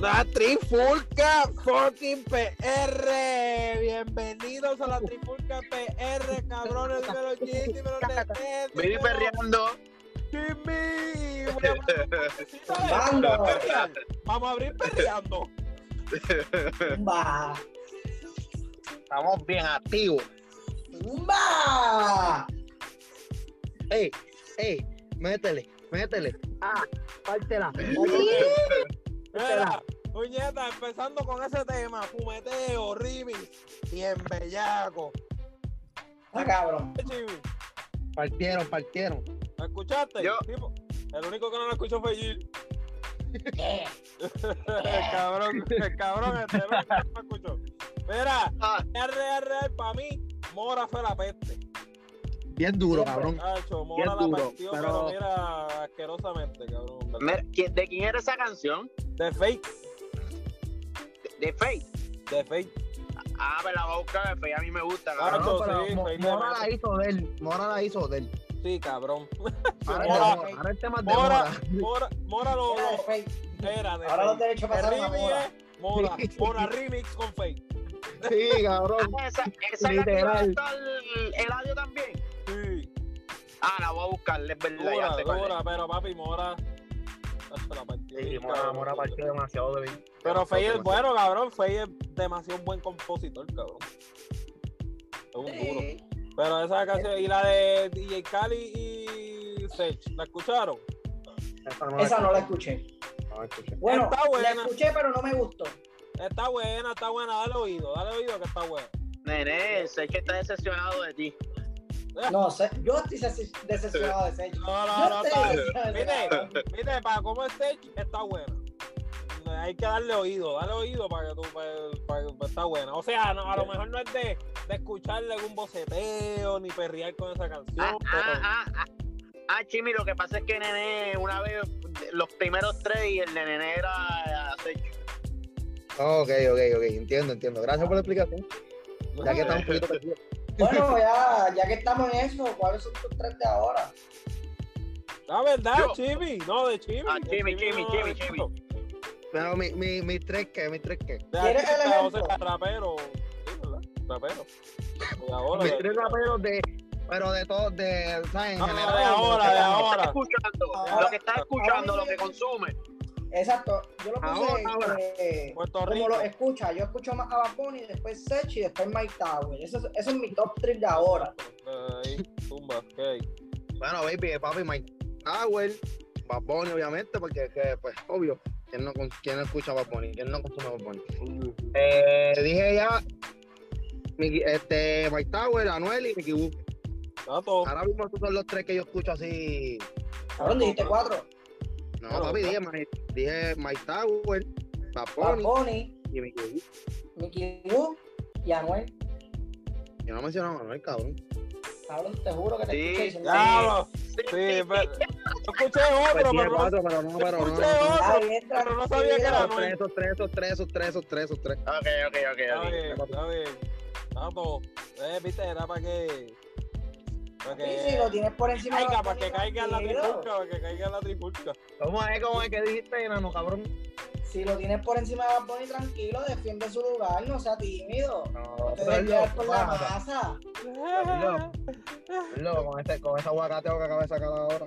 La Trifulca fucking PR. Bienvenidos a la Trifulca PR, cabrones de los Jimmy, de los Netes. Vení perreando. Jimmy. Vamos. a abrir perreando. ¡Zumba! Estamos bien activos. ¡Zumba! ¡Ey! ¡Ey! Métele, métele. ¡Ah! ¡Pártela! Mira, puñeta, empezando con ese tema, fumeteo, remix, bien bellaco. ¡Ah, cabrón! Partieron, partieron. ¿me escuchaste? Yo. Tipo, el único que no lo escuchó fue Gil. ¿Qué? el cabrón, el cabrón, este el único que no lo escuchó. Mira, Ah, real, real, real, para mí, Mora fue la peste. Bien duro, cabrón. Hacho, Mora Bien la duro, partió, pero- pero... mira, asquerosamente, cabrón. ¿verdad? mira, ¿quién- ¿De quién era esa canción? De fake, De, Faith. de fake. Ah, me la voy a buscar, de Faith a mí me gusta, cabrón. no, pero sí, Mo- Mora la hizo de él. Mora la hizo de él. Sí, cabrón. Ahora, Mora- el de- ahora el tema es de Mora, Mora. Mora, Mora lo, Era de era Ahora los derechos El pasaron a remix Mora. Mora, Mora remix con fake. Sí, cabrón. Ah, esa, esa Literal. estar el Eladio también. Ah, la voy a buscar, es verdad, ya dura, sé pero papi, Mora. La partió Sí, Mora. Mora partió demasiado de bien. Pero Fey es bueno, cabrón. Fey es demasiado buen compositor, cabrón. Es un duro. Pero esa canción, y la de DJ Cali y Sech, ¿la escucharon? Esa no Esa no la escuché. escuché. No la escuché. Bueno, Está buena. la escuché, pero no me gustó. Está buena, está buena, dale oído, dale oído que está buena. Nene, sé que está decepcionado de ti. No sé, yo estoy decepcionado de Sech. No, no, no, está. cabrón. viste, para cómo es Sech, está buena. Hay que darle oído, dale oído para que tú, para, para que está buena. O sea, no, a lo mejor no es de, de escucharle algún boceteo ni perrear con esa canción, Ah, pero. ah, ah, ah. Ah, Chimi, lo que pasa es que Nene, una vez, los primeros tres y el de Nene era acecho. Ok, ok, ok. Entiendo, entiendo. Gracias por la explicación. Ya que está un poquito perdido. Bueno, ya, ya que estamos en eso, ¿cuáles son tus tres de ahora? La verdad, Yo. Chimi, no, de Chimi. Ah, de Chimi, Chimi, no, Chimi, de Chimi. Chimo. Pero mi, mi, mi tres que, mi tres que. ¿Quieres el o ejemplo? sea, rapero. Sí, ¿verdad? Rapero. De ahora. Mis de- tres raperos de. Pero de todos, de. ¿Sabes? En No, general. de ahora, de que- ahora. escuchando, Ahora- lo que estás escuchando, lo que consume. Exacto, yo lo puse Ahora, ahora. eh, Puerto como lo escucha. Yo escucho más a Bunny, después Sech y después Mike Tower. Eso, es- eso es mi top 3 de ahora. Ahí, tumba, ok. Bueno, baby, papi, Mike Tower, Bad Bunny, obviamente, porque que, pues, obvio, ¿quién no, quién no escucha Bad Bunny? ¿Quién no consume Bad Bunny? Eh, dije ya, Mickey- este, Mike Tower, Anuel y Mickey Wu. Ahora mismo estos son los tres que yo escucho así. Cabrón, dijiste cuatro. No, Claro, papi, dije, dije Mike Tower, Bunny Bunny, y Mickey. Mickey Wu y Anuel. Yo no mencionaba a Anuel, cabrón. Cabrón, te juro que te Sí, escuché diciendo. Claro. Sí, pero. Yo escuché otro, Pues pero no, cuatro, pero no, pero no. escuché no, no. otro. Bien, pero no sabía que era Anuel. tres, esos tres, esos tres, esos tres, esos tres, esos tres. Ok, ok, ok. Está ok. bien, está bien. Todo. Eh, viste, era para que. Para Sí, sí, lo que. tienes por encima de Caiga, Bad para que Bunny, caiga en la trifulca, para que caiga en la trifulca. ¿Cómo es? ¿Cómo es que dijiste, enano, cabrón? Si lo tienes por encima de Bad Bunny, tranquilo, defiende su lugar, no sea tímido. No, No te dejes llevar por la masa. Loco, con, este, con ese aguacate que acabo de sacar ahora.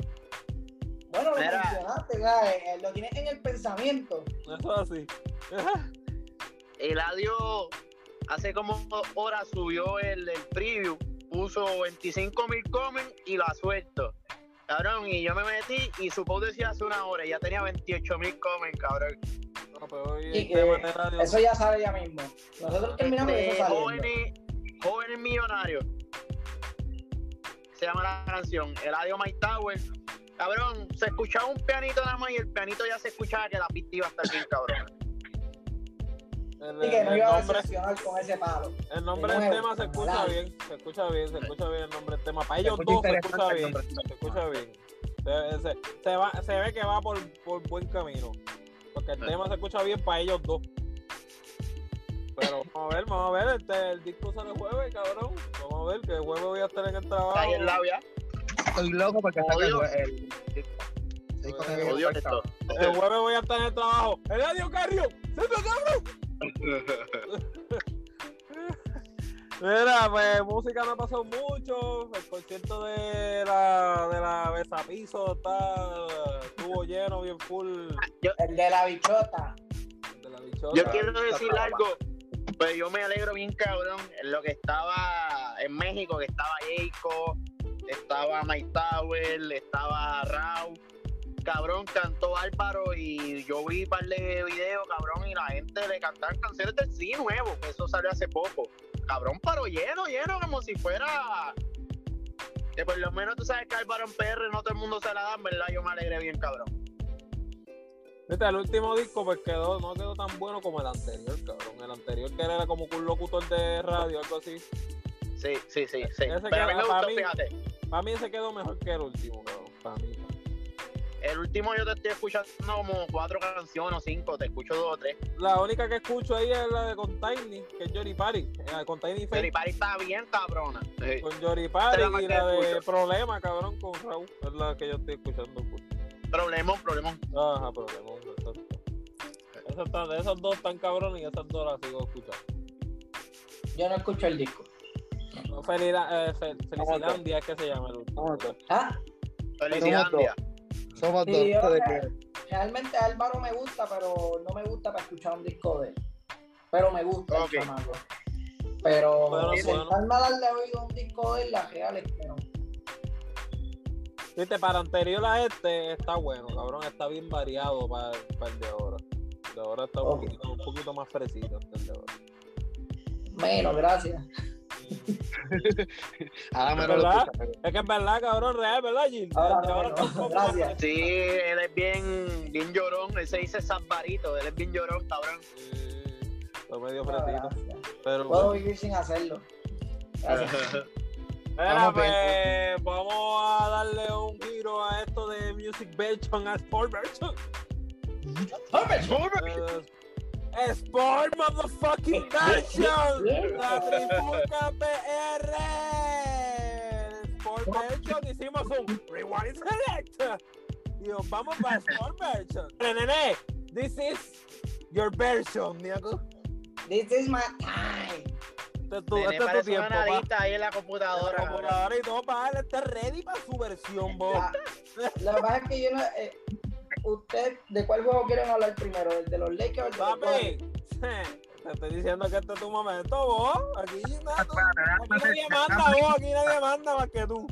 Bueno, lo Mira. mencionaste, ¿sabes? Eh, lo tienes en el pensamiento. Eso es así. Eladio hace como dos horas subió el, el preview, puso 25 mil comen y lo ha suelto. Cabrón, y yo me metí y su post decía hace una hora y ya tenía 28 mil comen, cabrón. No, pero hoy Y el que tema de radio- Eso ya sale ya mismo. Nosotros terminamos y Este, eso jóvenes, jóvenes millonarios. Se llama la canción. Eladio My Tower. Cabrón, se escuchaba un pianito nada más y el pianito ya se escuchaba que la pista iba a estar bien cabrón. El, Así que no el iba a nombre, decepcionar con ese palo. el nombre de del tema se escucha bien. Se escucha bien, se escucha bien el nombre del tema. Para ellos dos se escucha el bien. nombre. Se escucha bien. Se, se- se va, se ve que va por, por buen camino. Porque el tema se escucha bien para ellos dos. Pero vamos a ver, vamos a ver. Este, el disco sale el jueves, cabrón. Vamos a ver que el jueves voy a estar en el trabajo. Ahí el labia. Estoy loco porque saca el, el, el disco suelto. esto. El jueves voy a estar en el trabajo. ¡Eladio Carrio! ¡Siento cabrón! Mira, pues música me ha pasado mucho. El concierto de la, de la Besapiso está, estuvo lleno, bien full. El de la bichota. De la bichota. Yo quiero decir algo, pues yo me alegro bien cabrón en lo que estaba en México, que estaba Jayco, estaba Mike Tower, estaba Rau, cabrón, cantó Álvaro y yo vi un par de videos, cabrón, y la gente le cantaban canciones del sí nuevo, que eso salió hace poco. Cabrón, pero lleno, lleno, como si fuera... Que por lo menos tú sabes que Álvaro en PR no todo el mundo se la da, en ¿verdad? Yo me alegré bien, cabrón. Viste, el último disco pues quedó, no quedó tan bueno como el anterior, cabrón. El anterior que era como un locutor de radio, algo así. Sí, sí, sí, sí. Ese Pero a mí me para gustó, mí- fíjate. Para mí ese quedó mejor que el último, cabrón. Para mí. El último yo te estoy escuchando como cuatro canciones o cinco, te escucho dos o tres. La única que escucho ahí es la de con Tiny, que es Johnny Party. Eh, con Tiny Pero Faith. y Party está bien cabrona. Sí. Con Johnny Party Esa es la y la de escucho. Problema, cabrón, con Raúl. Es la que yo estoy escuchando. full. Problemón, problemón. Ajá, Problema, exacto. Esas, están- esas dos están cabrones y esas dos las sigo escuchando. Yo no escucho el disco. Felida, eh, Fel- Felicilandia es que se llama el último. Ah, Felicidades. Somos dos. Sí, yo- ¿de qué? realmente Álvaro me gusta, pero no me gusta para escuchar un disco de él. Pero me gusta el chamaco. Pero Bueno, sentarme a darle oído a un disco de él, la real es que no. Viste, para anterior a este está bueno, cabrón. Está bien variado para, para el de ahora. El de ahora está un, poquito, un poquito más fresito que el de ahora. Menos, gracias. Ahora me lo ¿Verdad? escucha. Es que es verdad, cabrón, real, ¿verdad, Gil? Ahora ahora no. Sí, él es bien, bien llorón. Él se dice Zambarito. Él es bien llorón, cabrón. Está medio. Pero Puedo bueno. vivir sin hacerlo. Mira, pues, vamos a darle un giro a esto de Music Version a Sport Version. Eh, Sport Motherfucking Version. La Trifulca PR. Sport Version. Hicimos un Rewind Select. Y nos vamos para Sport Version. Nene, this is your version, Niago. This is my time. Este es tu, Nene este es tu tiempo, una ahí en la La computadora. cabrón. computadora y todo para él está ready para su versión, bo. Ah, Lo que pasa es que yo no. eh, ¿Usted de cuál juego quieren hablar primero? ¿El de los Lakers o el de los Papi, te estoy diciendo que este es tu momento, vos. Aquí, nada, tú- aquí nadie manda, vos. Aquí nadie manda más que tú.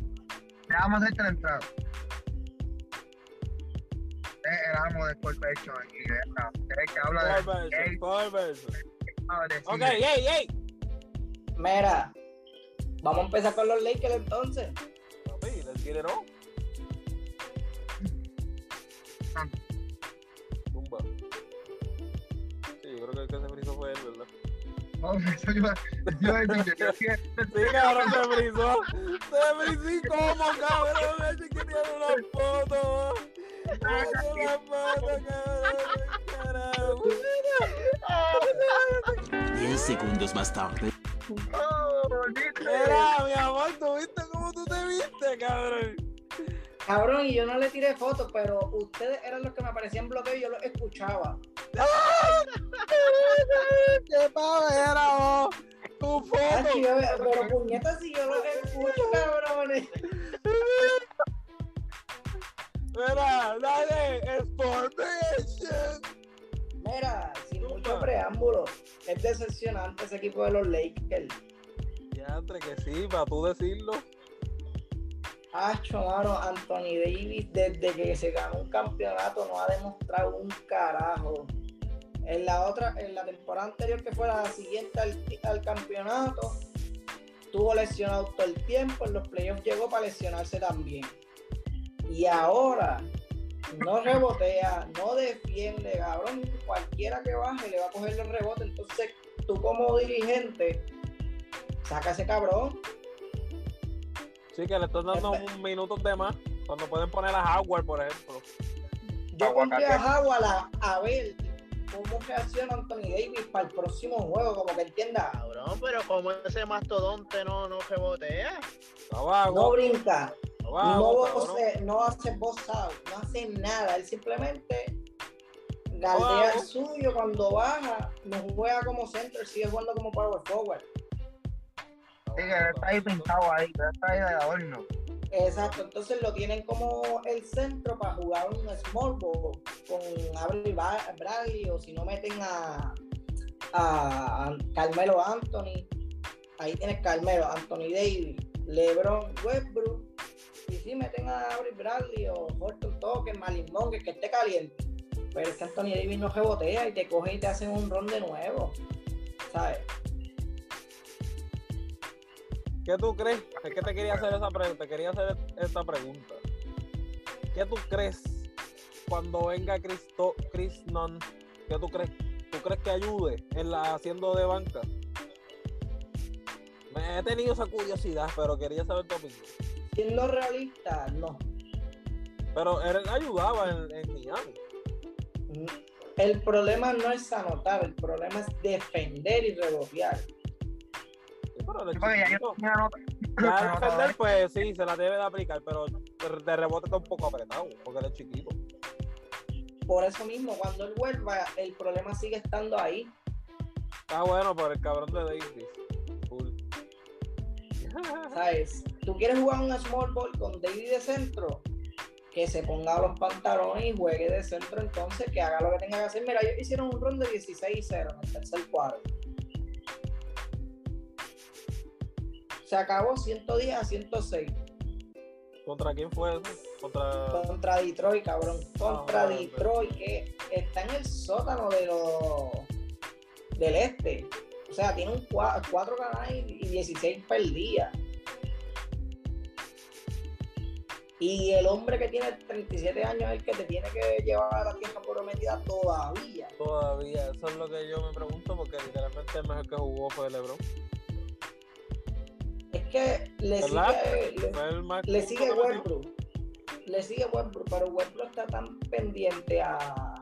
Vamos a hacer la entrada. Es el amo de Version aquí, ¿verdad? Es el que habla de. Version. de Ok, cine. ey, ey. Mira, vamos a empezar con los Lakers entonces. Papi, let's get yo creo que el que se frizó fue él, ¿verdad? No, eso yo, yo, yo, yo, yo, Sí, cabrón, se frizó. Se frizó y cómo, cabrón. Ese que tiene una foto. Tiene una foto, cabrón. Carajo. 10 segundos más tarde. Oh, bonito. Mira, mi amor, ¿tú viste cómo tú te viste, cabrón? Cabrón, y yo no le tiré fotos, pero ustedes eran los que me aparecían bloqueo y yo los escuchaba. ¡Qué pavera, vos! ¡Tu Ah, foto! yo- pero puñetas si yo los escucho, cabrones. Mira, dale, Sport Vision. Mira, sin mucho preámbulo, es decepcionante ese equipo de los Lakers. Ya, entre que sí, para tú decirlo. Hacho, mano, Anthony Davis, desde que se ganó un campeonato, no ha demostrado un carajo. En la otra, en la temporada anterior, que fue la siguiente al, campeonato, estuvo lesionado todo el tiempo. En los playoffs llegó para lesionarse también. Y ahora no rebotea, no defiende, cabrón. Cualquiera que baje le va a coger los rebotes. Entonces, tú como dirigente, saca ese cabrón. Sí, que le están dando Espe- un minutos de más. Cuando pueden poner a Howard, por ejemplo. Yo pondría a Howard a, a ver cómo reacciona Anthony Davis para el próximo juego, como que entienda. Cabrón, pero como ese mastodonte no, no rebotea. Está No brinca, no, voce- no hace voz out, no hace nada. Él simplemente Galdea es suyo, cuando baja, no juega como center, sigue jugando como power forward. Que está ahí pintado ahí, que está ahí de adorno. Exacto, entonces lo tienen como el centro para jugar un small ball con Avery Bradley o si no meten a, a Carmelo Anthony. Ahí tienes Carmelo, Anthony Davis, LeBron, Westbrook. Y si meten a Avery Bradley o Horton Token, Malin que esté caliente. Pero es que Anthony Davis no rebotea y te coge y te hacen un ron de nuevo. ¿Sabes? ¿Qué tú crees? Es que te quería hacer esa pregunta, te quería hacer esta pregunta. ¿Qué tú crees cuando venga Cristo, Chris Nunn? ¿Qué tú crees? ¿Tú crees que ayude en la haciendo de banca? Me he tenido esa curiosidad, pero quería saber tu opinión. Siendo realista, no. Pero él ayudaba en, en Miami. Mm, el problema no es anotar, el problema es defender y rebotear. Ya defender, pues sí, se la debe de aplicar, pero de rebote está un poco apretado, porque él es chiquito. Por eso mismo, cuando él vuelva, el problema sigue estando ahí. Está bueno por el cabrón de Davis. ¿Sabes? ¿Tú quieres jugar un small ball con David de centro? Que se ponga los pantalones y juegue de centro entonces, que haga lo que tenga que hacer. Mira, ellos hicieron un run de 16-0 en el tercer cuadro. Se acabó 110 a 106. ¿Contra quién fue eso? Contra... Contra Detroit, cabrón. Contra ah, Detroit, que está en el sótano de los del este. O sea, tiene un 4 ganadas y 16 perdidas. Y el hombre que tiene 37 años es el que te tiene que llevar a la tierra prometida todavía. Todavía, eso es lo que yo me pregunto, porque literalmente el mejor que jugó fue LeBron que le sigue, le, le, sigue Westbrook. Le sigue Westbrook, pero Westbrook está tan pendiente a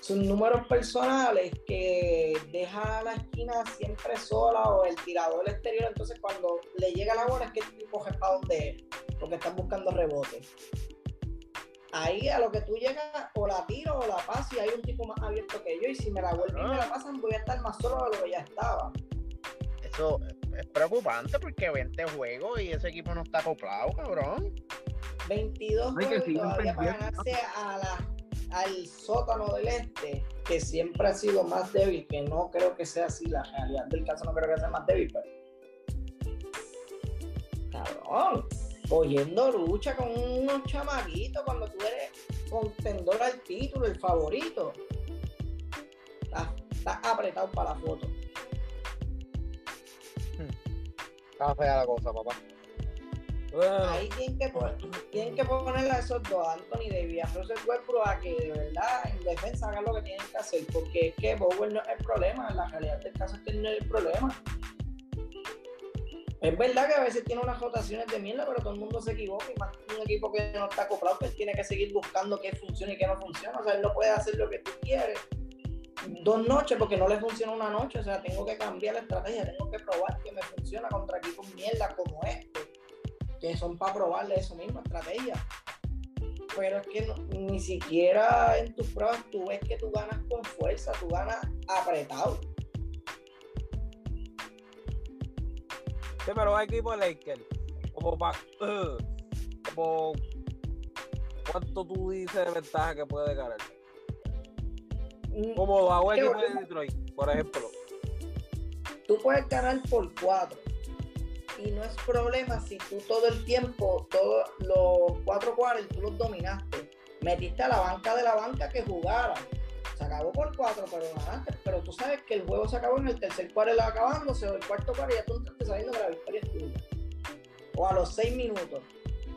sus números personales que deja la esquina siempre sola o el tirador exterior. Entonces, cuando le llega la bola, es que el coge para donde es, porque están buscando rebote. Ahí a lo que tú llegas, o la tiro o la paso, y hay un tipo más abierto que yo. Y si me la vuelven y me la ah. pasan, voy a estar más solo de lo que ya estaba. Eso, es preocupante porque 20 juegos y ese equipo no está acoplado, cabrón. 22 juegos todavía para ganarse a la, al sótano del este, que siempre ha sido más débil, que no creo que sea así la realidad del caso, no creo que sea más débil, pero. Cabrón, cogiendo lucha con unos chamaguitos cuando tú eres contendor al título, el favorito. Estás apretado para la foto. Está fea la cosa, papá. Ahí tienen que, tienen que ponerle a esos dos, Anthony Davis y a Russell Westbrook, a que de verdad en defensa hagan lo que tienen que hacer, porque es que Bower no es el problema, la realidad del caso es que no es el problema. Es verdad que a veces tiene unas rotaciones de mierda, pero todo el mundo se equivoca y más un equipo que no está acoplado, pues tiene que seguir buscando qué funciona y qué no funciona. O sea, él no puede hacer lo que tú quieres dos noches porque no le funciona una noche, o sea, tengo que cambiar la estrategia, tengo que probar que me funciona contra equipos mierda como este, que son para probarle eso mismo, estrategia. Pero es que ni siquiera en tus pruebas tú ves que tú ganas con fuerza, tú ganas apretado. Sí, pero hay equipos Lakers, como para, como, ¿cuánto tú dices de ventaja que puede ganar? Como hago equipo de Detroit, por ejemplo. Tú puedes ganar por cuatro. Y no es problema si tú todo el tiempo, todos los cuatro cuartos, tú los dominaste. Metiste a la banca de la banca que jugara. Se acabó por cuatro, pero ganaste. Pero tú sabes que el juego se acabó en el tercer cuarto acabándose, o el cuarto cuarto, y ya tú estás sabiendo que la victoria es tuya. O a los seis minutos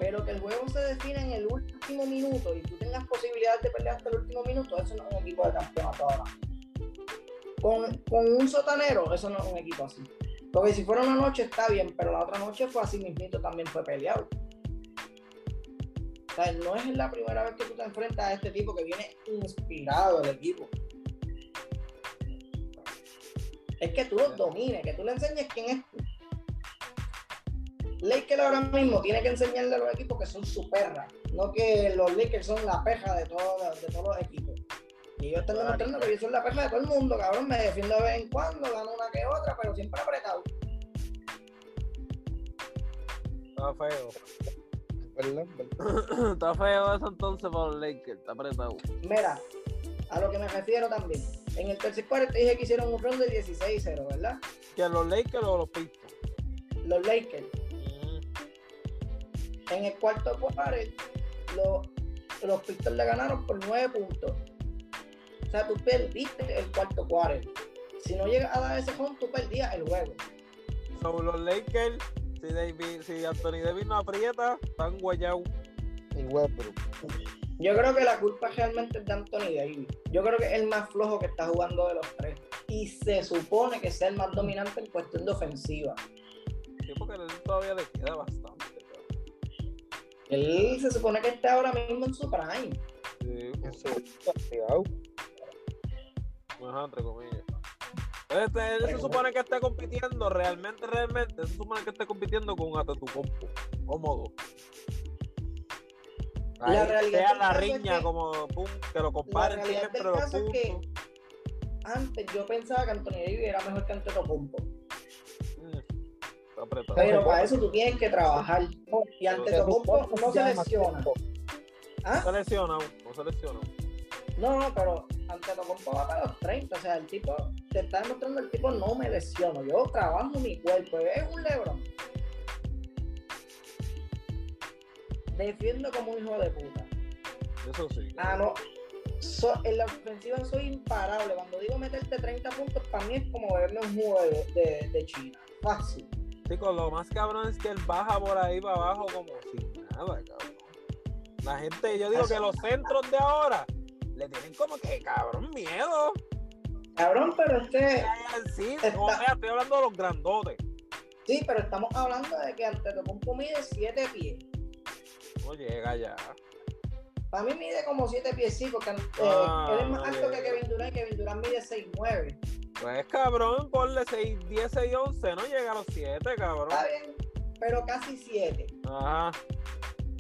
pero que el juego se define en el último minuto y tú tengas posibilidad de pelear hasta el último minuto, eso no es un equipo de campeonato ahora. Con, con un sotanero, eso no es un equipo así. Porque si fuera una noche está bien, pero la otra noche fue así mismito, también fue peleado. O sea, no es la primera vez que tú te enfrentas a este tipo que viene inspirado el equipo. Es que tú los domines, que tú le enseñes quién es Lakers ahora mismo tiene que enseñarle a los equipos que son su perra, no que los Lakers son la peja de, todos de todos los equipos. Y ellos están demostrando que yo soy la perra de todo el mundo, cabrón. Me defiendo de vez en cuando, gano una que otra, pero siempre apretado. Está feo. ¿Verdad? ¿Verdad? Está feo eso entonces para los Lakers. Está apretado. Mira, a lo que me refiero también. En el tercer cuarto te dije que hicieron un round de 16-0, ¿verdad? ¿Que los Lakers o los Pistons? Los Lakers. En el cuarto cuarto, los, los Pistons le ganaron por 9 puntos. O sea, tú perdiste el cuarto cuarto. Si no llegas a dar ese home, tú perdías el juego. Sobre los Lakers, si, David, si Anthony Davis no aprieta, están guayados. Y Westbrook. Yo creo que la culpa realmente es de Anthony Davis. Yo creo que es el más flojo que está jugando de los tres. Y se supone que sea el más dominante en cuestión de ofensiva. Sí, porque a él todavía le queda bastante. Él se supone que está ahora mismo en su prime. Sí, cuidado. Ajá, entre comillas. Este, él se supone que esté compitiendo, realmente, realmente, se supone que esté compitiendo con Atatucompo, cómodo. Ahí La realidad sea la es riña, que- como pum, que lo comparen realidad siempre del los caso es que- puntos. Antes yo pensaba que Anthony Davis era mejor que Antetokounmpo. Está apretado. Pero para eso tú tienes que trabajar. Y Antetokounmpo no se lesiona. ¿Ah? No se lesiona, no se lesiona. No, no, pero Antetokounmpo va para los 30. O sea, el tipo te está demostrando el tipo no me lesiono. Yo trabajo mi cuerpo. Es un Lebron. Defiendo como un hijo de puta. Eso sí. Ah, no. So- en la ofensiva soy imparable. Cuando digo meterte 30 puntos, para mí es como verme un juego de, de- de China. Fácil. Lo más cabrón es que él baja por ahí para abajo como si nada, cabrón. La gente, yo digo que los centros de ahora le tienen como que, cabrón, miedo. Cabrón, pero este. Sí, Está- o sea, estoy hablando de los grandotes. Sí, pero estamos hablando de que Antetokounmpo mide 7 pies. No llega ya. Para mí mide como 7 pies, sí, porque eh, Ah, él es más no alto que llega. Kevin Durant y Kevin Durant mide 6'9". Pues cabrón, ponle 6, 10, 6, 11, no llega a los 7, cabrón. Está bien, pero casi 7. Ajá.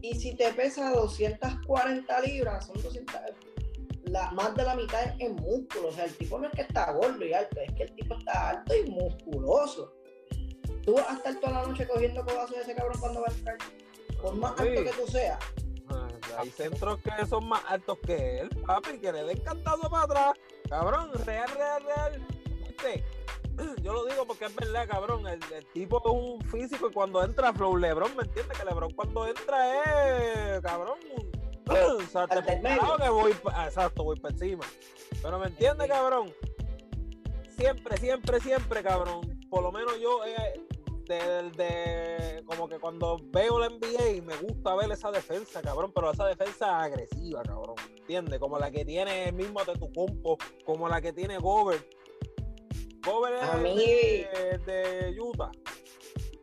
Y si te pesa 240 libras, son 200. La, más de la mitad es en músculo. O sea, el tipo no es que está gordo y alto, es que el tipo está alto y musculoso. Tú vas a estar toda la noche cogiendo codazos de ese cabrón cuando va a entrar. Por más Sí. alto que tú seas. Ah, Hay centros que son más altos que él, papi, que le den cantazo para atrás. Cabrón, real, real, real. Yo lo digo porque es verdad, cabrón. El, el tipo es un físico y cuando entra Flow Lebron, ¿me entiendes? Que Lebron cuando entra es, cabrón, o sea, te que voy, exacto, voy para encima. Pero ¿me entiendes, cabrón? Siempre, siempre, siempre, cabrón. Por lo menos yo, eh, de, de- como que cuando veo la NBA me gusta ver esa defensa, cabrón, pero esa defensa agresiva, cabrón, ¿entiendes? Como la que tiene el mismo de tu compo, como la que tiene Gobert. Gobert A es mí- de, de Utah,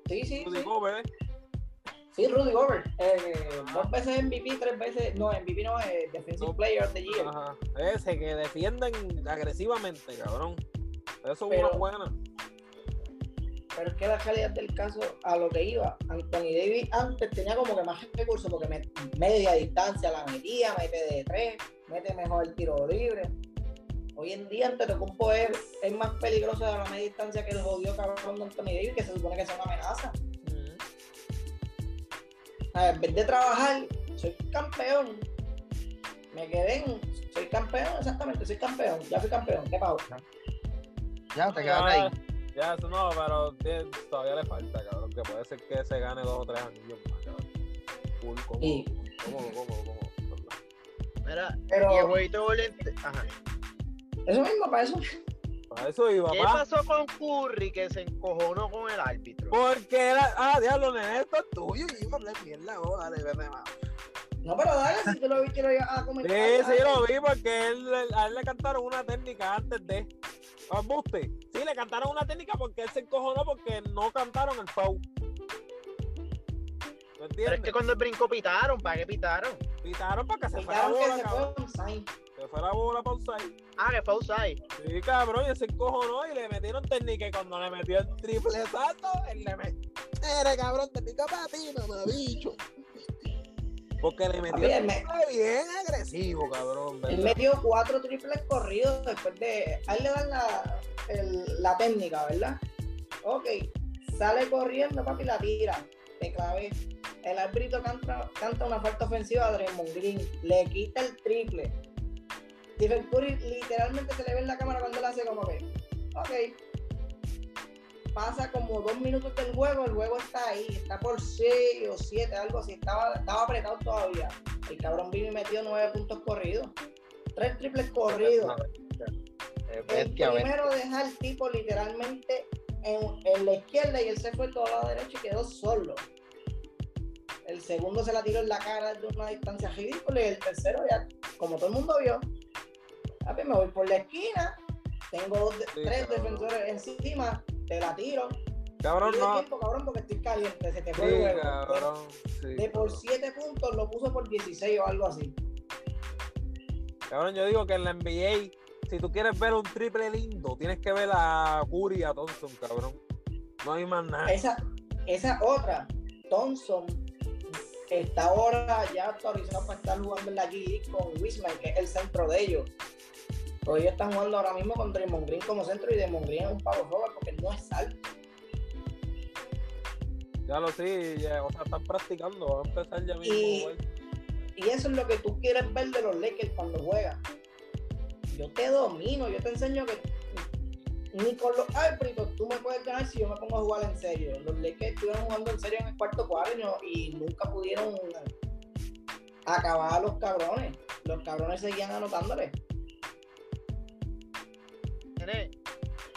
Sí, sí. Rudy Sí, Gobert, ¿eh? sí Rudy Gobert. Eh, dos veces MVP, tres veces. No, MVP no es Defensive No. Player of the Year. Ajá. Ese que defienden agresivamente, cabrón. Eso es una buena. Pero es que la realidad del caso, a lo que iba, Anthony Davis antes tenía como que más recursos porque me- media distancia la metía, mete de tres, mete mejor el tiro libre. Hoy en día Antetokounmpo es, es más peligroso de la media distancia que el jodido cabrón de Anthony Davis, que se supone que es una amenaza. En vez de trabajar, soy campeón. Me quedé en, soy campeón, exactamente, soy campeón, ya fui campeón, ¿qué pago? Ya, te quedaste ahí. Ya, eso no, pero todavía le falta, cabrón. Que puede ser que se gane dos o tres anillos más, cabrón. Y- cómodo, cómodo, cómodo, ¿verdad? Mira, Pero y el jueguito Golden Ajá. Eso mismo, para eso. Para eso iba, ¿Qué papá. pasó con Curry que se encojonó con el árbitro? Porque era, ah, diablo, nene, esto es tuyo. Y iba a hablar mierda, oh, dale, vete más. No, pero dale, si tú lo viste, lo ibas a Sí, comentar. sí, yo lo vi porque él, a él le cantaron una técnica antes de. Embuste. Sí, le cantaron una técnica porque él se encojonó porque no cantaron el foul. ¿Me Pero es que cuando el brinco pitaron, ¿para qué pitaron? Pitaron para que se fuera que bola, cabrón. Se fue la bola para un Ah, que fue outside. Sí, cabrón, y se encojonó y le metieron técnica y cuando le metió el triple salto, él le metió. Eres cabrón, técnica para ti, mamabicho. Porque le metió Papi, él me- bien agresivo, cabrón. Él ¿verdad? metió cuatro triples corridos después de. A él le dan la, el- la técnica, ¿verdad? Ok, sale corriendo, papi, la tira. Te clavé. El árbitro canta, canta una falta ofensiva a Draymond Green. Le quita el triple. Stephen Curry literalmente se le ve en la cámara cuando él hace como que. Ok. Pasa como dos minutos del juego, el juego está ahí, está por 6 o 7, algo así, estaba, estaba apretado todavía. El cabrón vino y metió nueve puntos corridos. Tres triples corridos. El primero deja al tipo literalmente en, en la izquierda y él se fue todo a la derecha y quedó solo. El segundo se la tiró en la cara de una distancia ridícula y el tercero ya, como todo el mundo vio, papi, me voy por la esquina, tengo dos de- Sí, tres cabrón. defensores encima, te la tiro. Cabrón, no. tiempo, cabrón, porque estoy caliente, se te fue Sí, el juego. cabrón. Sí, De por cabrón. 7 puntos lo puso por 16 o algo así. Cabrón, yo digo que en la NBA, si tú quieres ver un triple lindo, tienes que ver a Curry y a Thompson, cabrón. No hay más nada. Esa, esa otra, Thompson, está ahora ya autorizado para estar jugando en la G con Wisman, que es el centro de ellos. Ellos están jugando ahora mismo con Draymond Green como centro y Draymond Green es un power forward porque no es alto. Ya lo sí, ya, o sea, están practicando, va a empezar ya mismo. Y- eso es lo que tú quieres ver de los Lakers cuando juegan. Yo te domino, yo te enseño que ni con los árbitros tú me puedes ganar si yo me pongo a jugar en serio. Los Lakers estuvieron jugando en serio en el cuarto cuadro y nunca pudieron acabar a los cabrones. Los cabrones seguían anotándole.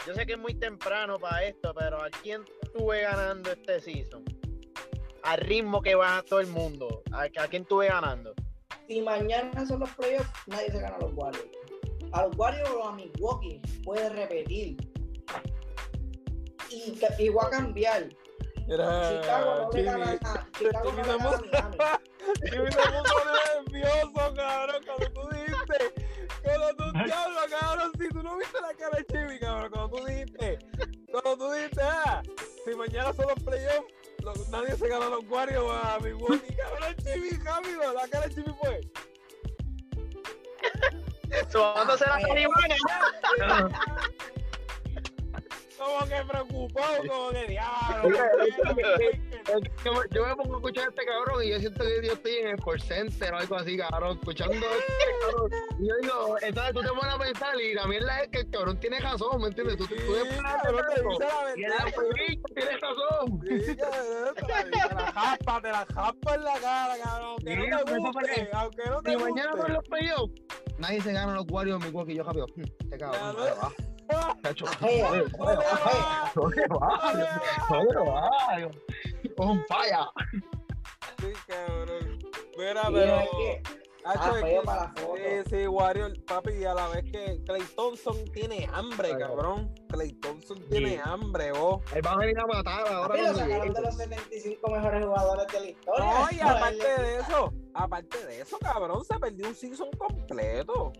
Yo sé que es muy temprano para esto, pero ¿a quién tuve ganando este season? Al ritmo que va todo el mundo. ¿A, a quién tuve ganando? Si mañana son los playoffs, nadie se gana a los Warriors. A los Warriors o a Milwaukee puede repetir. Y, va a cambiar. Mira, Chicago no le gana a Chicago no le gana a Miami. Jimmy se puso nervioso, cabrón, cuando tú dijiste. Cuando tú, diablo, cabrón, si tú no viste la cara de Jimmy, cabrón, cuando tú dijiste, cuando tú dijiste, ah, si mañana son los playoffs, nadie se gana los Warriors a Milwaukee, cabrón, Jimmy, rápido, la cara de Jimmy fue. Sobándose la marihuana. Como que preocupado, como que diablo. Yo, me- yo me pongo a escuchar a este cabrón y yo siento que yo estoy en el call center o algo así, cabrón, escuchando este cabrón. Y yo digo, entonces tú te pones a pensar y la mierda es que el cabrón tiene razón, ¿me entiendes? Tú, tú, tú Sí, cabrón, te dice la y el tiene razón. Sí, cabrón, te la japa, te la japa en la cara, cabrón. Aunque Sí, no te guste, aunque no te Si mañana guste. son los playoffs, nadie se gana los Warriors de Milwaukee. Yo, rápido, "Hmm, este cabrón, Ya, ¿dónde va? Chacho, Ajea, ¿dónde ajea. va? ¿Dónde va? On fire. Sí, cabrón. Mira, Sí, pero. es que- Hacho, Ah, es feo que- para la foto. Sí, sí, Warrior, papi, y a la vez que Clay Thompson tiene hambre, Ay, cabrón. Clay Thompson tiene hambre, vos. Él va a venir a matar ahora. Papi, lo cuando sacaron de los 75 mejores jugadores de la historia. No, y aparte de eso, aparte de eso, cabrón, se perdió un season completo.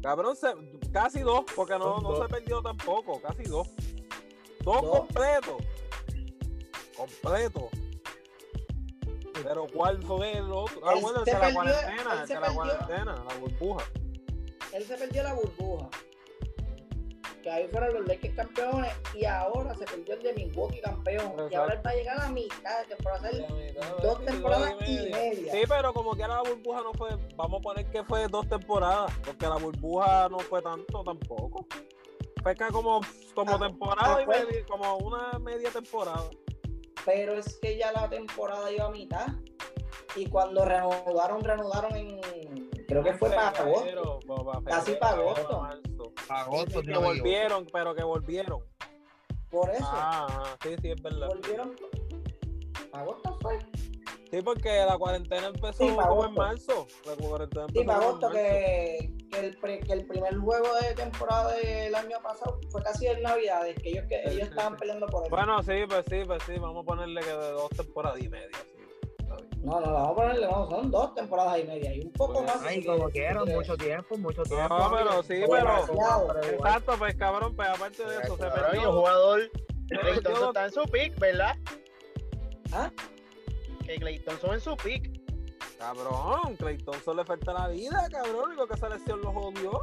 Cabrón, se, casi dos, porque no, no dos. se perdió tampoco, casi dos. Dos Dos. completos. Completo. Pero ¿cuál fue el otro? Ah, Él bueno, el se de la cuarentena, el de la cuarentena, la burbuja. Él se perdió la burbuja. Que ahí fueron los Lakers campeones y ahora se perdió el de Milwaukee campeón. Y ahora él va a llegar a mitad de temporada. La mitad, Dos temporadas y media. Sí, pero como que la burbuja no fue, vamos a poner que fue dos temporadas, porque la burbuja no fue tanto tampoco. Fue que como, como Ah, temporada ah, y media, como una media temporada. Pero es que ya la temporada iba a mitad. Y cuando reanudaron, reanudaron en. Creo que fue para agosto. Febrero, como para Casi febrero, para agosto. Agosto, Que volvieron, pero que volvieron. Por eso. Ah, ajá, sí, sí, es verdad. Volvieron. ¿Agosto fue? Sí, porque la cuarentena empezó Sí, como en marzo. La cuarentena Sí, para en agosto marzo. que, que, el, pre- que el primer juego de temporada del año pasado fue casi en Navidades, que ellos, que Sí, ellos sí, estaban sí. peleando por eso. Bueno, sí, pues sí, pues sí, vamos a ponerle que de dos temporadas y media. No, no, vamos a ponerle, no, son dos temporadas y media y un poco Pues, más. Ay, como quieran, mucho tiempo, mucho tiempo. No, pero sí, pero. Exacto, pues cabrón, pues aparte de eso, se y el perdió. jugador Clay perdió Thompson está en su pick, ¿verdad? ¿Ah? Que Clay Thompson en su pick. Cabrón, Clayton solo le falta la vida, cabrón. Digo que esa lesión lo jodió.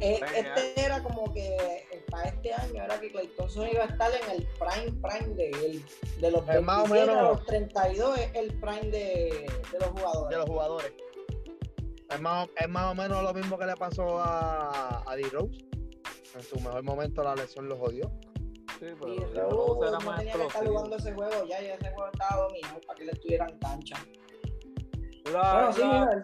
Eh, este era como que eh, para este año era que Clay Thompson iba a estar en el prime prime de él. De los Es más o 27 a menos- los 32 es el prime de, de los jugadores. de los jugadores. Es más, es más o menos lo mismo que le pasó a, a D-Rose. En su mejor momento la lesión lo jodió. Sí, pero Y Rose era no más tenía que estar jugando ese juego ya, ya ese juego estaba dominado para que le estuvieran cancha. La, bueno, sí, la-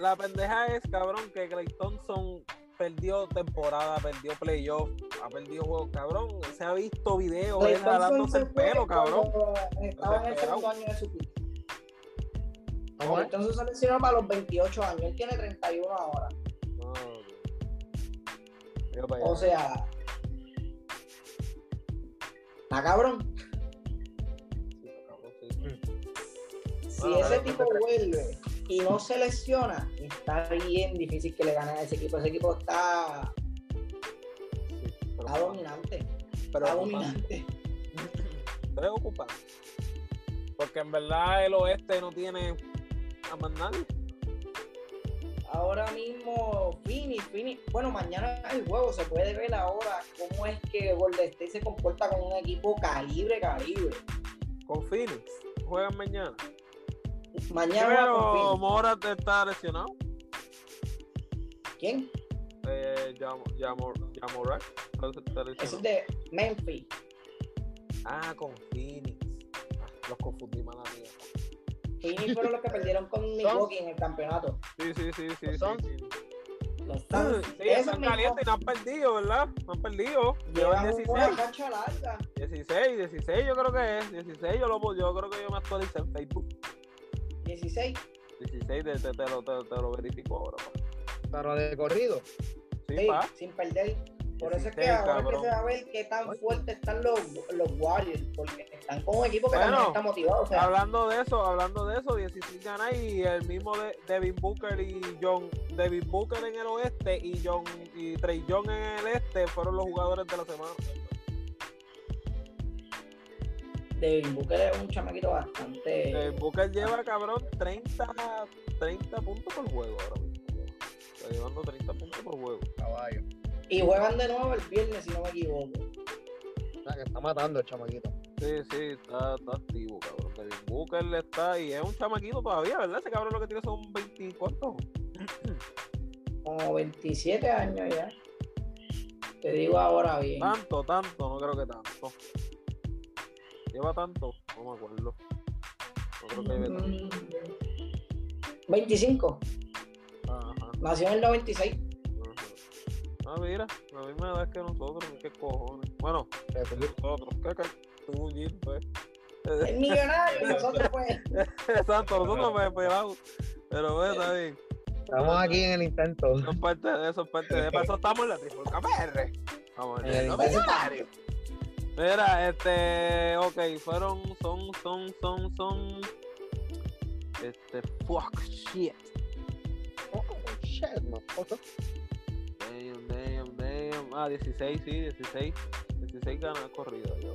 la pendeja es, cabrón, que Clay Thompson perdió temporada, perdió playoff, ha perdido juegos, cabrón. Se ha visto videos Clay él Thompson jalándose se el pelo, cabrón. Estaba en el segundo año de su. ¿Cómo es? Entonces se lesionó para los 28 años. Él tiene 31 ahora. Para O sea. Está cabrón. Sí, cabrón, sí. Si Bueno, ese tipo vuelve y no se lesiona, está bien difícil que le ganen a ese equipo. Ese equipo está, Sí, está dominante. pero Está dominante. preocupante. Porque en verdad el oeste no tiene a más nadie. Ahora mismo, Phoenix, Phoenix, bueno, mañana el juego se puede ver ahora cómo es que Golden State se comporta con un equipo calibre, calibre. Con Phoenix. Juegan mañana. Mañana Pero. Mora está lesionado. ¿Quién? Eh, Yamo- Yamo- Yamoran. Está lesionado. Ese es de Memphis. Ah, con Phoenix. Los confundí, mala mía. Phoenix fueron los que perdieron con Milwaukee en el campeonato. Sí, sí, sí, sí. Los sí, Suns. sí. Los Sí, Suns. sí, Esos están calientes y no han perdido, ¿verdad? No han perdido. Llevan llevan 16. una cancha larga. 16, 16 yo creo que es. 16 yo, lo, yo creo que yo me actualicé en Facebook. 16. 16 te, te, te lo, te, te lo verifico ahora. pa. Pero de corrido. Sí, Sí, pa. sin perder. Por eso es que 16, ahora que se va a ver qué tan Oye. fuertes están los, los Warriors, porque están con un equipo que Bueno, también está motivado. O sea, Hablando de eso, hablando de eso, 16 ganas y el mismo de Devin Booker y John, Devin Booker en el oeste y John y Trey Young en el este fueron los jugadores de la semana. Devin Booker es un chamaquito bastante. Devin Booker lleva, cabrón, 30, 30 puntos por juego ahora mismo. Está llevando 30 puntos por juego. Caballo. Y juegan de nuevo el viernes, si no me equivoco. O sea, que está matando el chamaquito. Sí, sí, está, está activo, cabrón. Devin Booker está y es un chamaquito todavía, ¿verdad? Ese cabrón lo que tiene son 20, ¿cuántos? Como 27 años ya. Te digo ahora bien. Tanto, tanto, no creo que tanto. Lleva tanto, no me acuerdo. No creo que lleve tanto. Mm, 25. Ajá, Nació en el 96. ajá. Ah, mira, la misma edad que nosotros, qué cojones. Bueno, Que nosotros, qué que tú, Jim, pues. Es millonario. Nosotros, pues. Exacto, nosotros me esperamos. Pero bueno, está bien. Estamos aquí en el intento. Son parte de eso, es parte de eso. Estamos en la Trifulca PR. Vamos, no millonario. Mira, este, ok, fueron, son, son, son, son, este, fuck shit. Oh, shit, motherfucker. Damn, damn, damn. Ah, 16, sí, 16. 16 ganas corridas yo.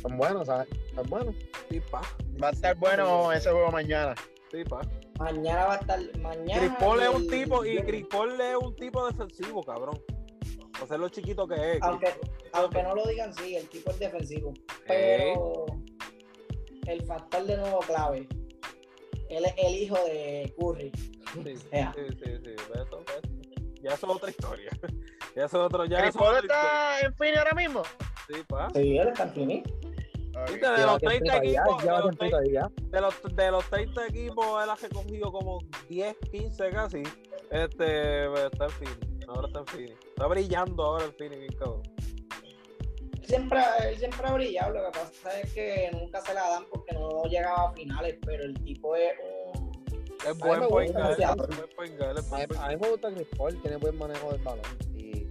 Son buenos, ¿sabes? Son buenos. Sí, pa. Va a estar bueno ese juego mañana. Sí, pa. Mañana va a estar. Mañana. Chris Paul es un tipo, y Paul es un tipo defensivo, cabrón. O sea, lo chiquito que es. Aunque, aunque no lo digan, sí, el tipo es defensivo. Eh. Pero el factor de nuevo clave. Él es el hijo de Curry. Sí, Ea. sí, sí, sí. Ve eso, ve eso. Ya eso es otra historia. Ya es otro, ya ¿Chris eso es otra está en fin ahora mismo? Sí, pa. Sí, él está en Phoenix. Viste, de los 30 tiempito ahí, ya, equipos, de los, tiempito ahí, ya. de los, de los 30 equipos, él ha recogido como 10, 15 casi. Este, está en Phoenix. Ahora está en Phoenix. Está brillando ahora el Phoenix, bien cabrón. Siempre, él siempre ha brillado. Lo que pasa es que nunca se la dan porque no llegaba a finales. Pero el tipo es un. Es buen es es A mí, me gusta Chris Paul, tiene buen manejo del balón. Y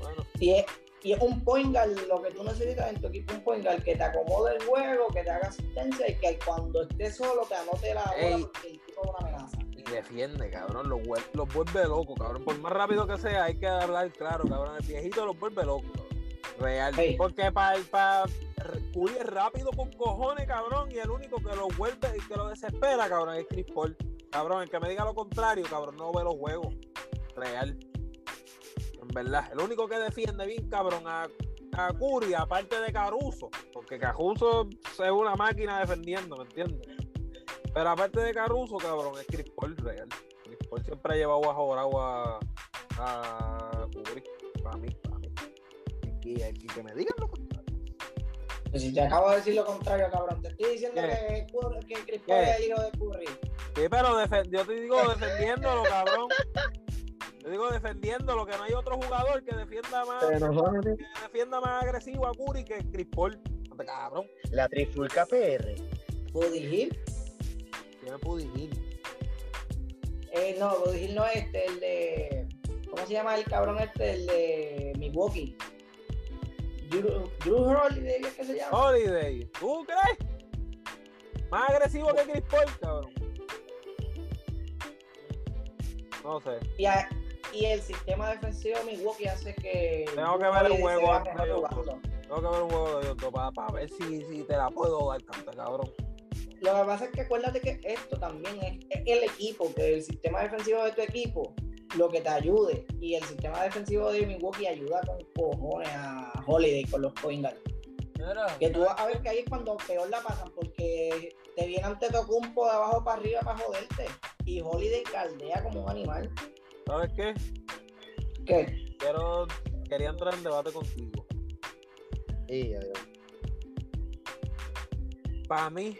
Bueno, Y es, y es un point guard, lo que tú necesitas en tu equipo, un point guard que te acomode el juego, que te haga asistencia y que cuando esté solo te anote la bola Ey. porque el tipo es una amenaza. y defiende, cabrón. Los, los vuelve locos, cabrón. Por más rápido que sea, hay que hablar claro, cabrón. El viejito los vuelve locos, cabrón. Real. Porque para pa, Curry es rápido con cojones, cabrón. Y el único que lo vuelve y que lo desespera, cabrón, es Chris Paul. Cabrón, el que me diga lo contrario, cabrón, no ve los juegos. Real. En verdad. El único que defiende bien, cabrón, a, a Curry, aparte de Caruso. Porque Caruso es una máquina defendiendo, ¿me entiendes? Pero aparte de Caruso, cabrón, es Chris Paul real. Chris Paul siempre ha llevado bajo agua a Curry. Para mí, para mí. Y, y- y que me digan lo contrario. Pues si te acabo de decir lo contrario, cabrón. Te estoy diciendo ¿Qué? que, que Chris. Paul es el hijo de Curry. Sí, pero yo te digo defendiéndolo, cabrón. Yo digo defendiéndolo, que no hay otro jugador que defienda más, que defienda más agresivo a Curry que Chris Paul. Ande, Cabrón, La trifulca PR. Hill. tiene Pudigil. Eh, no, Hill no es este, el de. ¿Cómo se llama el cabrón este? El de Milwaukee. Drew, Drew Holiday, ¿es que se llama? Holiday, ¿tú crees? Más agresivo que Chris Paul, cabrón. No sé. Y, a- y el sistema defensivo de Milwaukee hace que. Tengo que ver un juego antes de. Tengo que ver un juego de ellos dos para, ver si, si te la puedo dar, canta, cabrón. Lo que pasa es que acuérdate que esto también es, es el equipo, que el sistema defensivo de tu equipo lo que te ayude. Y el sistema defensivo de Milwaukee ayuda con cojones a Holiday con los point guard. Que tú vas a ver que ahí es cuando peor la pasan, porque te viene ante Tocumpo de abajo para arriba para joderte. Y Holiday caldea como un animal. ¿Sabes qué? ¿Qué? Quiero, quería entrar en debate contigo. Ya. Para mí,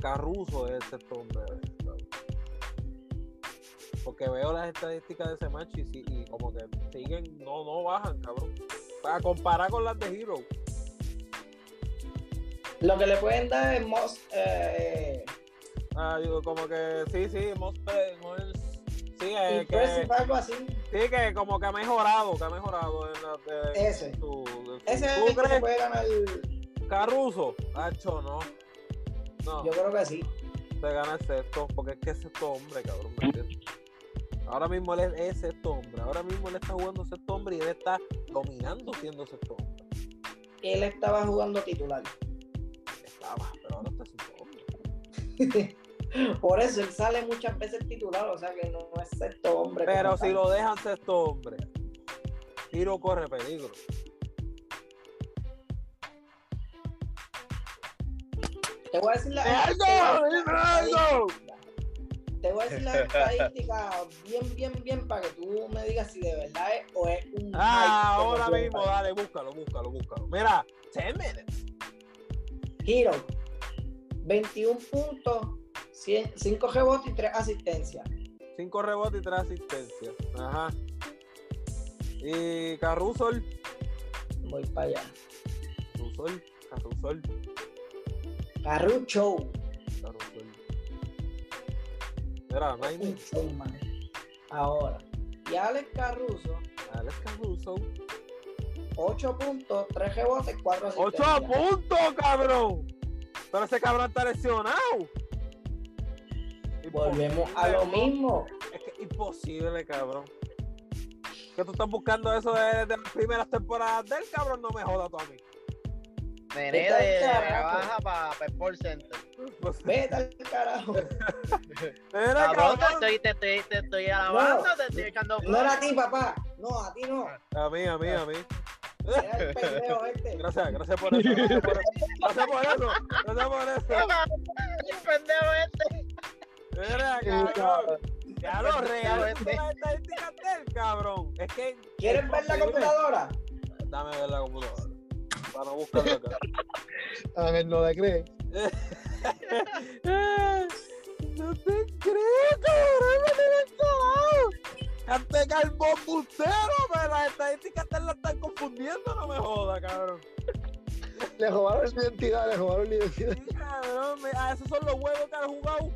Caruso es el sexto hombre. Porque veo las estadísticas de ese match y, y como que siguen, no, no bajan, cabrón. Para comparar con las de Hero. Lo que le pueden dar es most, eh, Ah, digo, como que sí, sí, most, most- sí, eh, que, algo así. sí, que como que ha mejorado, que ha mejorado en la de, Ese. en en Ese es ¿Tú el que puede ganar. Caruso, Hacho, no. No. Yo creo que sí. se gana el sexto, porque es que es sexto hombre, cabrón. ¿me entiendes? Ahora mismo él es, sexto hombre. Ahora mismo él está jugando sexto hombre y él está dominando siendo sexto hombre. Él estaba jugando titular. Estaba, pero ahora está sexto hombre. Por eso él sale muchas veces titular, o sea que no es sexto hombre. Pero si tal. lo dejan sexto hombre, Tiro corre peligro. Te voy a decir la. ¡Algo! Te voy a decir la estadística bien, bien, bien para que tú me digas si de verdad es o es un. Ah, ahora mismo, dale, búscalo, búscalo, búscalo. Mira, 10 minutes. Hero, 21 puntos, 5 rebotes y 3 asistencias. 5 rebotes y 3 asistencias. Ajá. Y Caruso, Voy para allá. Carusol, Carusol, Carrucho. Carusol. Showman. Ahora. Y Alex Caruso, Alex Caruso. 8 puntos, 3 rebotes, 4 ¡Ocho asistencias. puntos, cabrón! Pero ese cabrón está lesionado. Volvemos a lo mismo. Es que imposible, cabrón. Que tú estás buscando eso de, de las primeras temporadas del cabrón, no me jodas tú a mí. Al de carajo. baja para Sport Center. Vete al carajo. Mira, Cabrón, te cabrón. estoy, te estoy, te estoy alabando, No, te estoy echando No era a ti, papá. No, a ti no. A mí, a mí, a mí. Pendejo este. Gracias, gracias por eso. Gracias por eso. Gracias por eso. Gracias por eso. El pendejo este. Mira, cabrón. Ya lo las estadísticas del cabrón. Es que. ¿Quieres es ver la computadora? Dame ver la computadora. Para buscarlo acá. A ver, no le cree. no te creo, cabrón, no te he clavado. Cante carbón bustero, pero las estadísticas te las están confundiendo, no me jodas, cabrón. Le robaron la identidad, le robaron la identidad. Sí, cabrón, me- ah, esos son los juegos que han jugado.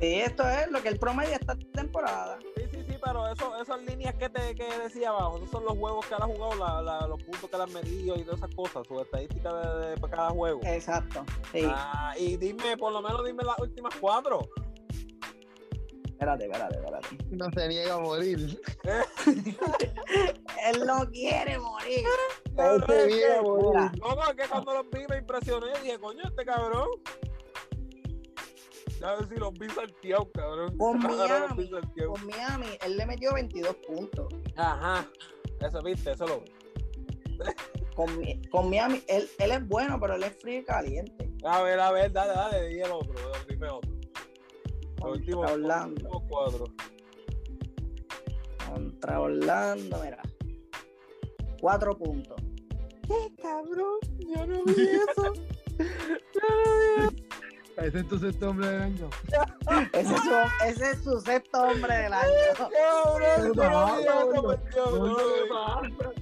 Sí, esto es lo que el promedio esta temporada. Pero eso, esas líneas que te que decía abajo, esos son los juegos que él ha jugado, la- la- los puntos que le han medido y todas esas cosas, su estadística de, cada juego. Exacto. Sí. Ah, y dime, por lo menos dime las últimas cuatro. Espérate, espérate, espérate. No se niega a morir. él no quiere morir. Mira, No, es que cuando los vi me impresioné dije, coño, este cabrón. Ya ver si los vi salteados, cabrón. Con Miami, con Miami, él le metió 22 puntos. Ajá. Eso viste, eso lo vi. Con, con Miami, él, él es bueno, pero él es frío y caliente. A ver, a ver, dale, dale, di el otro, dime otro. Los últimos, Contra los Orlando. últimos cuatro. Contra Orlando, mira. Cuatro puntos. ¿Qué cabrón? Yo no vi eso. Yo no vi Ese es tu sexto hombre del año. Ese es su, ese es su sexto hombre del año. no no. No,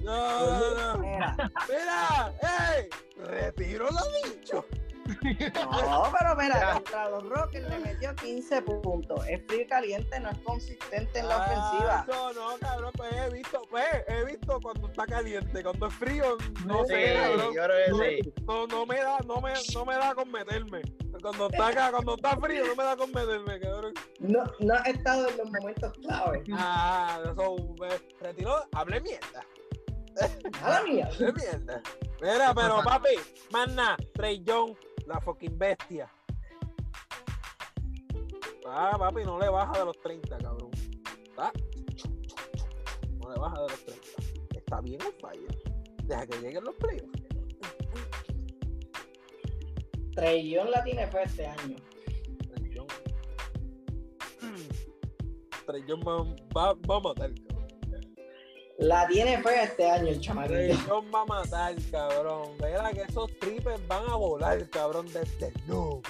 no, no. Mira, Mira, ey, retiro lo dicho. no, pero mira, contra los Rockets le metió 15 puntos. Es frío y caliente, no es consistente en la Ah, ofensiva. Eso no, cabrón, pues he visto, pues he visto cuando está caliente, cuando es frío, no Sí, sé, cabrón. yo creo que sí. No, no me da, no me, no me da con meterme. Cuando está acá, cuando está frío, no me da con meterme, cabrón. No, no ha estado en los momentos clave. Ah, eso, eh, retiró, hablé mierda, Nada mía. hablé mierda. Mira, pero papi, mana, Trey Young, la fucking bestia. Ah, papi, no le baja de los 30, cabrón. ¿Está? No le baja de los 30. Está bien o falla. Deja que lleguen los playoffs. Trellón la tiene fe este año. Trey Young va, a matar, cabrón. La tiene fe este año el chamaquillo. Young va a matar, cabrón. Verá que esos triples van a volar, cabrón, desde el logo.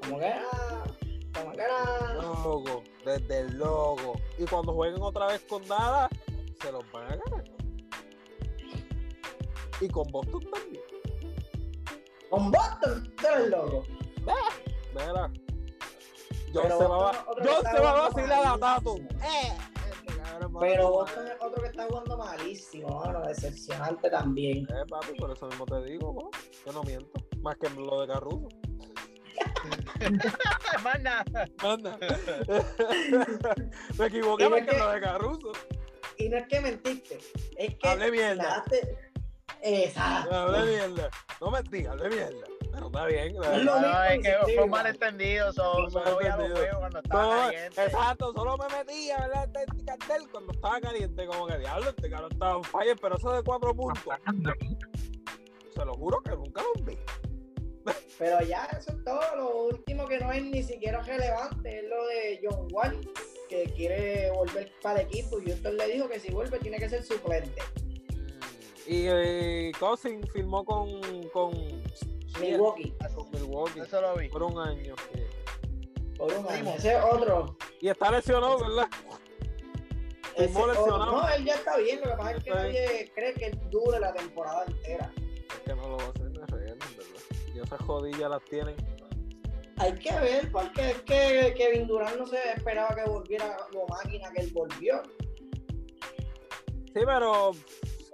Como que era. Como que era. Logo, desde el logo. Y cuando jueguen otra vez con nada, se los van a ganar. Y con Boston también. Con Boston, tú eres loco. John Pero se va, se a vacilar a malísimo. Eh, este Pero. Boston es otro que está jugando malísimo, mano. Decepcionante también. Eh, papi, por eso mismo te digo, ¿no? yo no miento. Más que lo de Caruso. Más nada. Anda. Me equivoqué más que que- lo de Caruso. Y no es que mentiste, es que. Hablé mierda. Exacto. Hablé mierda. No mentí, hablé mierda. Pero está bien. Es lo No, es que fue escribe. mal entendido. so- Fue Solo voy a los malentendido. juegos cuando estaba No, caliente. exacto, solo me metía, ¿verdad? Este cartel cuando estaba caliente, como que diablo, este cabrón estaba en fire, pero eso de cuatro puntos, se lo juro que nunca los vi. Pero ya, eso es todo. Lo último que no es ni siquiera relevante es lo de John Wall, que quiere volver para el equipo. Y Houston le dijo que si vuelve tiene que ser suplente. Y eh, Cousin firmó con, con Milwaukee, con Milwaukee Eso lo vi. por un año. sí. por un año. Ese es otro. Y está lesionado, ¿verdad? ese Firmó lesionado. No, él ya está bien. Lo que pasa es que bien. nadie cree que él dure la temporada entera. Es que no lo va a hacer en real, ¿verdad? Y esas jodillas las tienen. Hay que ver, porque es que Kevin Durant no se esperaba que volviera lo máquina que él volvió. Sí, pero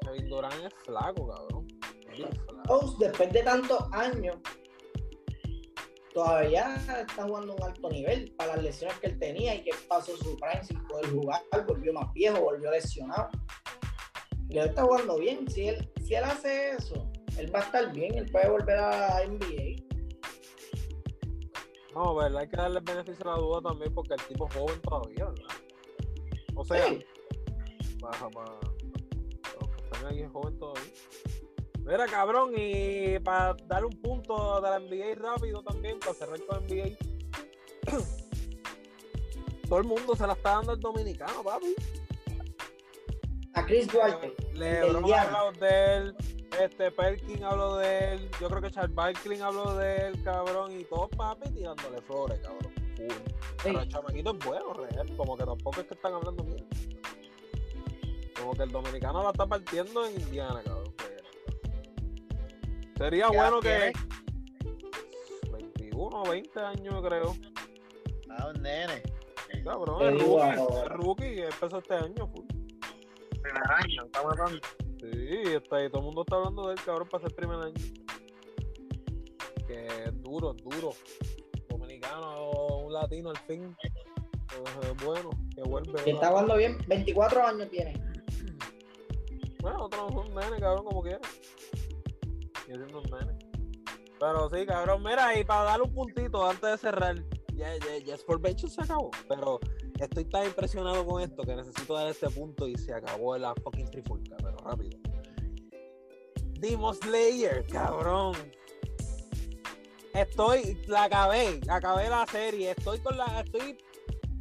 Kevin Durant es flaco, cabrón. Después de tantos años, todavía está jugando a un alto nivel para las lesiones que él tenía y que pasó su prime sin poder jugar, volvió más viejo, volvió lesionado. Y él está jugando bien. Si él, si él hace eso, él va a estar bien, él puede volver a NBA. No, verdad, hay que darle el beneficio de la duda también porque el tipo es joven todavía, ¿verdad? O sea, Sí. baja para están ahí es joven todavía. Mira, cabrón, y para dar un punto de la NBA rápido también, para cerrar con NBA. Todo el mundo se la está dando el dominicano, papi. A Chris Duarte. Lebron ha Indiana. hablado de él, este Perkin habló de él, yo creo que Charles Barkley habló de él, cabrón, y todos papi tirándole flores, cabrón. Pero el chamaquito es bueno, real, como que tampoco es que están hablando bien. Como que el dominicano la está partiendo en Indiana, cabrón. real. Sería ¿Qué bueno que 21 20 años yo creo. Ah, un nene. Cabrón, digo rookie, es rookie, empezó este año, full. Primer año, está matando. Sí, está ahí, todo el mundo está hablando de él, cabrón, para ser primer año. Que es duro, es duro. Dominicano, un latino al fin. Pues, es bueno, que vuelve. Que está jugando bien, 24 años tiene. Bueno, otro un nene, cabrón, como quiera. Sigue siendo un nene. Pero sí, cabrón, mira, y para darle un puntito antes de cerrar, ya, ya, ya Venture se acabó. Pero estoy tan impresionado con esto que necesito dar este punto y se acabó la fucking trifulca, pero rápido. Demon Slayer, cabrón. Estoy, la acabé, acabé la serie, estoy con la, estoy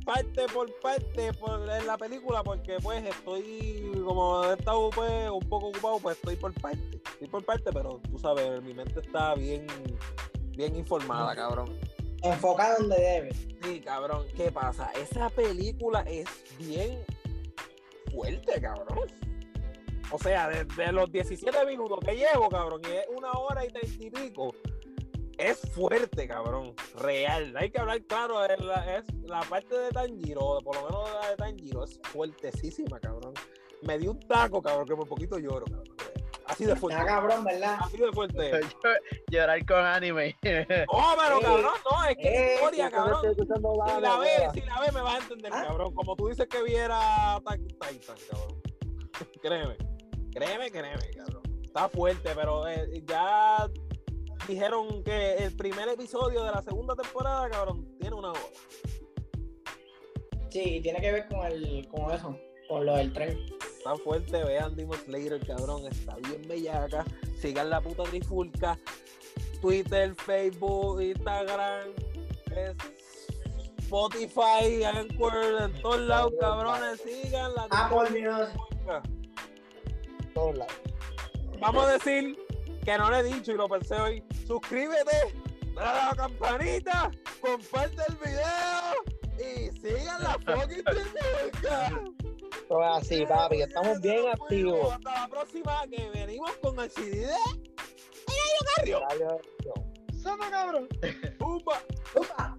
parte por parte por, en la película porque pues estoy como he estado pues un poco ocupado pues estoy por parte estoy por parte pero tú sabes mi mente está bien bien informada cabrón. Enfocada donde debe. sí cabrón qué pasa esa película es bien fuerte cabrón. O sea desde los 17 minutos que llevo cabrón y es una hora y treinta y pico es fuerte, cabrón. Real. Hay que hablar claro. Es la, es la parte de Tanjiro, por lo menos la de Tanjiro, es fuertesísima, cabrón. Me dio un taco, cabrón, que por poquito lloro, cabrón. Así de fuerte. Está cabrón, ¿verdad? Así de fuerte. Llorar con anime. No, pero Eh, cabrón, no, es que eh, es historia, cabrón. Si la ves, si la ves, me vas a entender, ¿Ah? cabrón. Como tú dices que viera Titan, cabrón. créeme, créeme, créeme, cabrón. Está fuerte, pero eh, ya dijeron que el primer episodio de la segunda temporada, cabrón, tiene una hora. Sí, tiene que ver con el, con eso, con lo del tren. Está fuerte, vean Demon Slayer, cabrón. Está bien bellaca. Sigan la puta trifulca. Twitter, Facebook, Instagram, es Spotify, Anchor, en todos lados, cabrones. Sigan la Apple News. trifulca. Todos lados. Vamos a decir que no le he dicho y lo pensé hoy. Suscríbete, dale a la campanita, comparte el video y sigan la fucking trifulca. Todo es así, papi. Estamos bien activos. Hasta la próxima que venimos con el CD de Gallo Carrio. Somos cabrón. Pumba. Upa.